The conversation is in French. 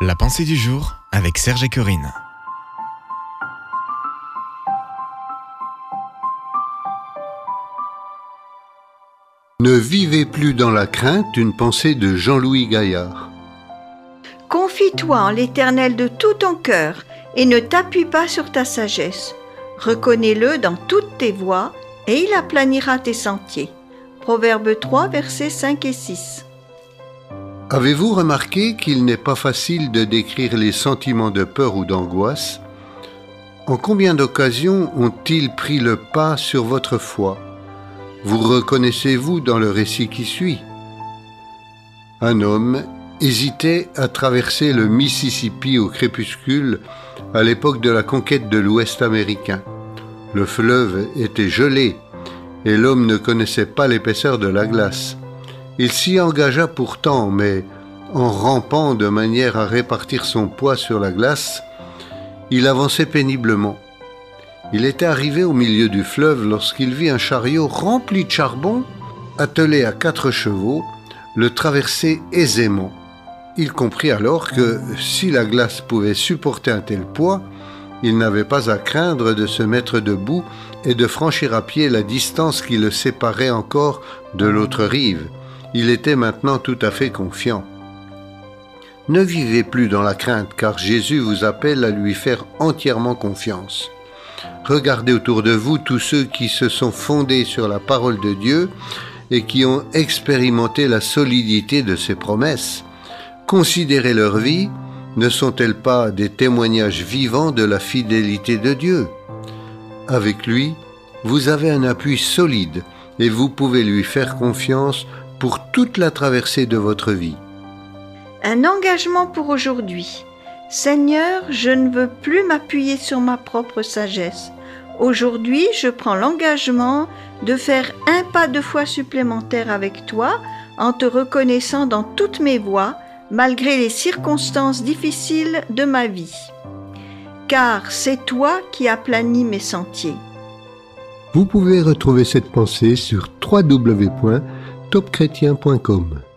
La pensée du jour avec Serge et Corinne. Ne vivez plus dans la crainte, une pensée de Jean-Louis Gaillard. Confie-toi en l'Éternel de tout ton cœur et ne t'appuie pas sur ta sagesse. Reconnais-le dans toutes tes voies et il aplanira tes sentiers. Proverbe 3, versets 5 et 6. Avez-vous remarqué qu'il n'est pas facile de décrire les sentiments de peur ou d'angoisse? En combien d'occasions ont-ils pris le pas sur votre foi? Vous reconnaissez-vous dans le récit qui suit? Un homme hésitait à traverser le Mississippi au crépuscule à l'époque de la conquête de l'Ouest américain. Le fleuve était gelé et l'homme ne connaissait pas l'épaisseur de la glace. Il s'y engagea pourtant, mais en rampant de manière à répartir son poids sur la glace, il avançait péniblement. Il était arrivé au milieu du fleuve lorsqu'il vit un chariot rempli de charbon, attelé à quatre chevaux, le traverser aisément. Il comprit alors que si la glace pouvait supporter un tel poids, il n'avait pas à craindre de se mettre debout et de franchir à pied la distance qui le séparait encore de l'autre rive il était maintenant tout à fait confiant. Ne vivez plus dans la crainte, car Jésus vous appelle à lui faire entièrement confiance. Regardez autour de vous tous ceux qui se sont fondés sur la parole de Dieu et qui ont expérimenté la solidité de ses promesses. Considérez leur vie, ne sont-elles pas des témoignages vivants de la fidélité de Dieu? Avec lui, vous avez un appui solide et vous pouvez lui faire confiance pour toute la traversée de votre vie. Un engagement pour aujourd'hui. Seigneur, je ne veux plus m'appuyer sur ma propre sagesse. Aujourd'hui, je prends l'engagement de faire un pas de foi supplémentaire avec toi en te reconnaissant dans toutes mes voies, malgré les circonstances difficiles de ma vie. Car c'est toi qui aplanis mes sentiers. Vous pouvez retrouver cette pensée sur www topchrétien.com